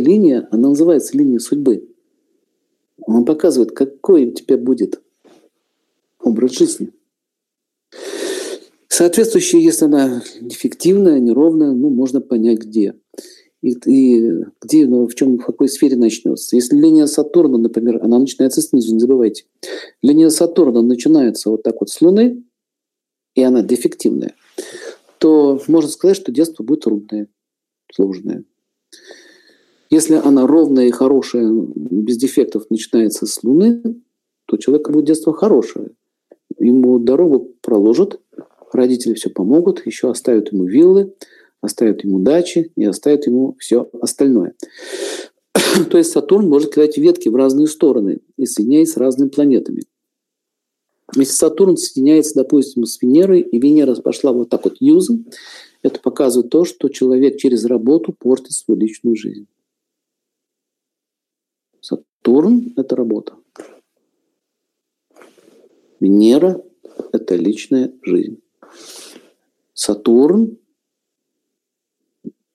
линия, она называется линия судьбы. Он показывает, какой у тебя будет образ жизни. Соответствующая, если она дефективная, неровная, ну, можно понять, где. И, и где, ну, в чем, в какой сфере начнется. Если линия Сатурна, например, она начинается снизу, не забывайте. Линия Сатурна начинается вот так вот с Луны, и она дефективная, то можно сказать, что детство будет трудное, сложное. Если она ровная и хорошая, без дефектов начинается с Луны, то у человека будет детство хорошее. Ему дорогу проложат, родители все помогут, еще оставят ему виллы, оставят ему дачи и оставят ему все остальное. То есть Сатурн может кидать ветки в разные стороны и соединяясь с разными планетами. Если Сатурн соединяется, допустим, с Венерой, и Венера пошла вот так вот юзом, это показывает то, что человек через работу портит свою личную жизнь. Сатурн – это работа. Венера – это личная жизнь. Сатурн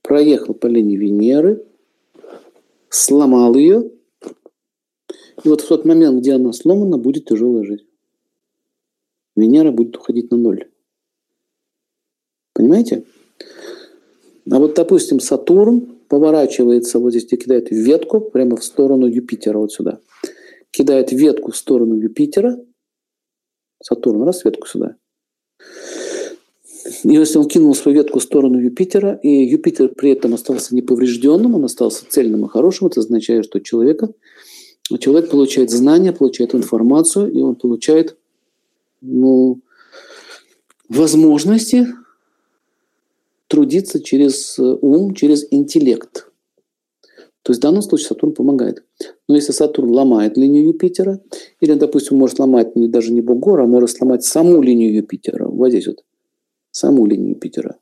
проехал по линии Венеры, сломал ее, и вот в тот момент, где она сломана, будет тяжелая жизнь. Венера будет уходить на ноль. Понимаете? А вот, допустим, Сатурн поворачивается вот здесь, где кидает ветку прямо в сторону Юпитера, вот сюда. Кидает ветку в сторону Юпитера. Сатурн, раз ветку сюда. И если он кинул свою ветку в сторону Юпитера, и Юпитер при этом остался неповрежденным, он остался цельным и хорошим, это означает, что человека, человек получает знания, получает информацию, и он получает ну, возможности трудиться через ум, через интеллект. То есть в данном случае Сатурн помогает. Но если Сатурн ломает линию Юпитера, или, допустим, может ломать не, даже не Бугора, а может сломать саму линию Юпитера, вот здесь вот, саму линию Юпитера.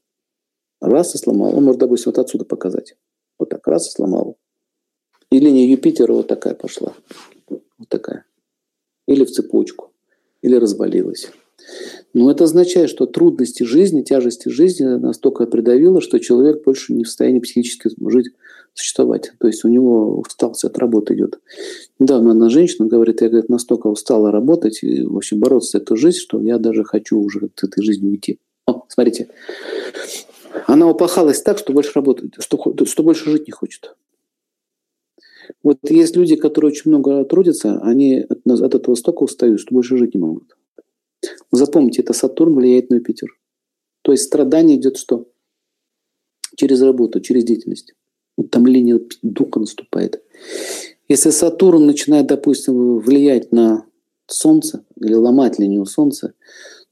Раз и сломал. Он может, допустим, вот отсюда показать. Вот так, раз и сломал. И линия Юпитера вот такая пошла. Вот такая. Или в цепочку. Или развалилась. Но это означает, что трудности жизни, тяжести жизни настолько придавило, что человек больше не в состоянии психически жить, существовать. То есть у него усталость от работы идет. Недавно одна женщина говорит, я говорит, настолько устала работать и в общем бороться с этой жизнью, что я даже хочу уже от этой жизни уйти. О, смотрите. Она упахалась так, что больше работать, что, что больше жить не хочет. Вот есть люди, которые очень много трудятся, они от, от этого столько устают, что больше жить не могут. Запомните, это Сатурн влияет на Юпитер. То есть страдание идет что? Через работу, через деятельность. Линия духа наступает. Если Сатурн начинает, допустим, влиять на Солнце или ломать линию Солнца,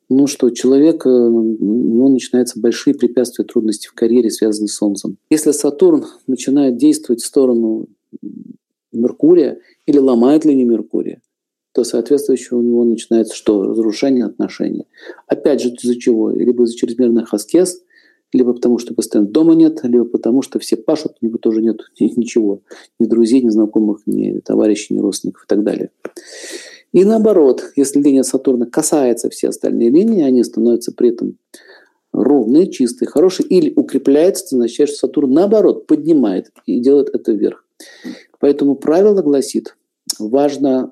ну что, человек, э, у него начинаются большие препятствия, трудности в карьере, связанные с Солнцем. Если Сатурн начинает действовать в сторону Меркурия или ломает линию Меркурия, то соответствующее у него начинается что? Разрушение отношений. Опять же, из-за чего? Либо из-за чрезмерных аскез, либо потому, что постоянно дома нет, либо потому, что все пашут, у него тоже нет ничего. Ни друзей, ни знакомых, ни товарищей, ни родственников и так далее. И наоборот, если линия Сатурна касается все остальные линии, они становятся при этом ровные, чистые, хорошие, или укрепляется, означает, что Сатурн наоборот поднимает и делает это вверх. Поэтому правило гласит, важно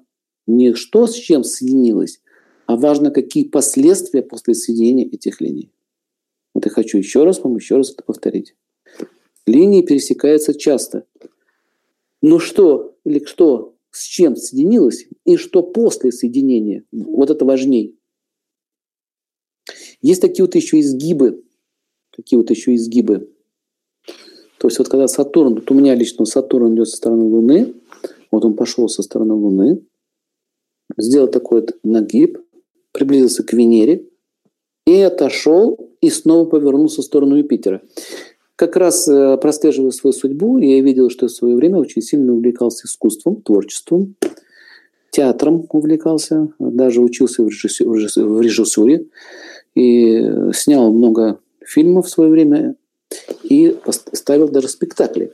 не что с чем соединилось, а важно, какие последствия после соединения этих линий. Вот я хочу еще раз вам еще раз это повторить. Линии пересекаются часто. Но что или что с чем соединилось и что после соединения, вот это важней. Есть такие вот еще изгибы, такие вот еще изгибы. То есть вот когда Сатурн, вот у меня лично Сатурн идет со стороны Луны, вот он пошел со стороны Луны, сделал такой вот нагиб, приблизился к Венере и отошел, и снова повернулся в сторону Юпитера. Как раз э, прослеживая свою судьбу, я видел, что в свое время очень сильно увлекался искусством, творчеством, театром увлекался, даже учился в режиссуре и снял много фильмов в свое время и ставил даже спектакли,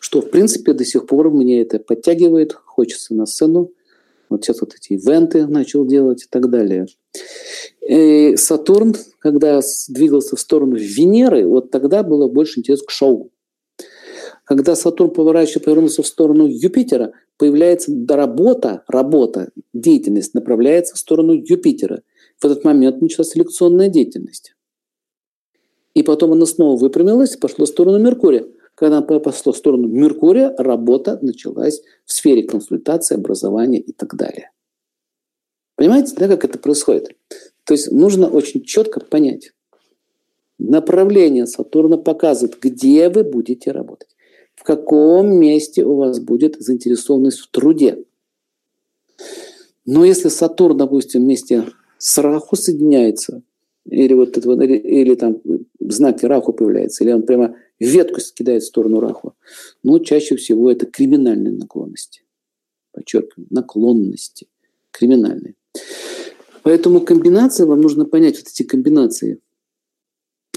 что, в принципе, до сих пор мне это подтягивает, хочется на сцену вот сейчас вот эти ивенты начал делать и так далее. И Сатурн, когда двигался в сторону Венеры, вот тогда было больше интерес к шоу. Когда Сатурн поворачивается, повернулся в сторону Юпитера, появляется работа, работа, деятельность направляется в сторону Юпитера. В этот момент началась селекционная деятельность. И потом она снова выпрямилась и пошла в сторону Меркурия. Когда она пошла в сторону Меркурия, работа началась в сфере консультации, образования и так далее. Понимаете, да, как это происходит? То есть нужно очень четко понять. Направление Сатурна показывает, где вы будете работать, в каком месте у вас будет заинтересованность в труде. Но если Сатурн, допустим, вместе с Раху соединяется, или вот это, или, или там знаки Раху появляются, или он прямо ветку скидает в сторону Раху, ну, чаще всего это криминальные наклонности. Подчеркиваю, наклонности криминальные. Поэтому комбинации, вам нужно понять вот эти комбинации.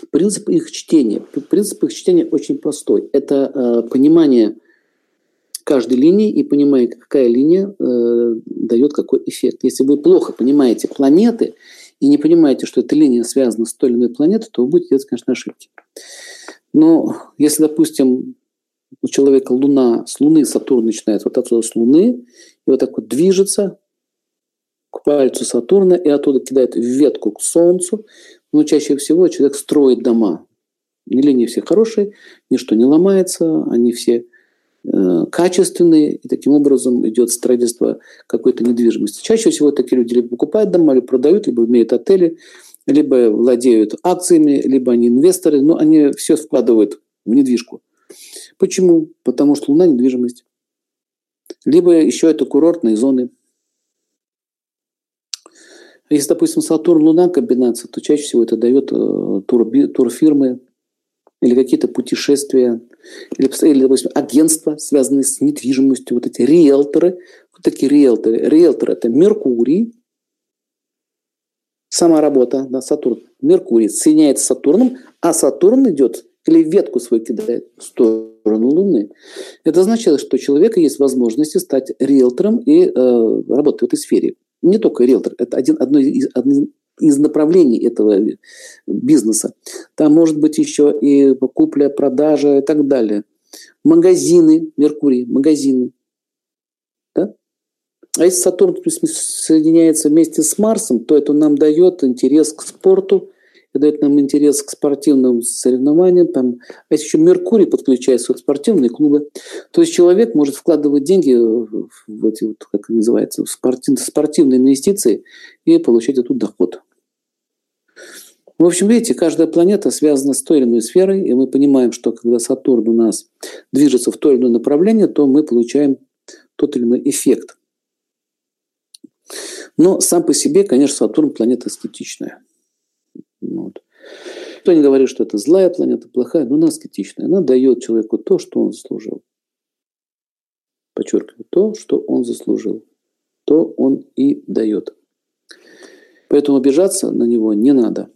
Принцип их чтения. Принцип их чтения очень простой. Это э, понимание каждой линии и понимание, какая линия э, дает какой эффект. Если вы плохо понимаете планеты и не понимаете, что эта линия связана с той или иной планетой, то вы будете делать, конечно, ошибки. Но если, допустим, у человека Луна, с Луны Сатурн начинает вот отсюда с Луны, и вот так вот движется к пальцу Сатурна, и оттуда кидает ветку к Солнцу, но чаще всего человек строит дома. Не линии все хорошие, ничто не ломается, они все э, качественные, и таким образом идет строительство какой-то недвижимости. Чаще всего такие люди либо покупают дома, либо продают, либо имеют отели, либо владеют акциями, либо они инвесторы, но они все вкладывают в недвижку. Почему? Потому что Луна – недвижимость. Либо еще это курортные зоны. Если, допустим, Сатурн-Луна комбинация, то чаще всего это дает э, тур, турфирмы или какие-то путешествия, или, или, допустим, агентства, связанные с недвижимостью, вот эти риэлторы. Вот такие риэлторы. Риэлтор – это Меркурий, сама работа, да, Сатурн, Меркурий соединяется с Сатурном, а Сатурн идет или ветку свою кидает в сторону Луны. Это означает, что у человека есть возможности стать риэлтором и э, работать в этой сфере. Не только риэлтор, это один, одно, из, одно из направлений этого бизнеса. Там может быть еще и купля, продажа и так далее. Магазины, Меркурий, магазины. А если Сатурн соединяется вместе с Марсом, то это нам дает интерес к спорту, это дает нам интерес к спортивным соревнованиям. Там, а если еще Меркурий подключается в спортивные клубы, то есть человек может вкладывать деньги в эти, вот, как называется, в спортивные, спортивные инвестиции и получать оттуда доход. В общем, видите, каждая планета связана с той или иной сферой, и мы понимаем, что когда Сатурн у нас движется в то или иное направление, то мы получаем тот или иной эффект – но сам по себе, конечно, Сатурн планета эстетичная. Вот. Кто не говорит, что это злая планета, плохая, но она эстетичная. Она дает человеку то, что он заслужил. Подчеркиваю, то, что он заслужил. То он и дает. Поэтому обижаться на него не надо.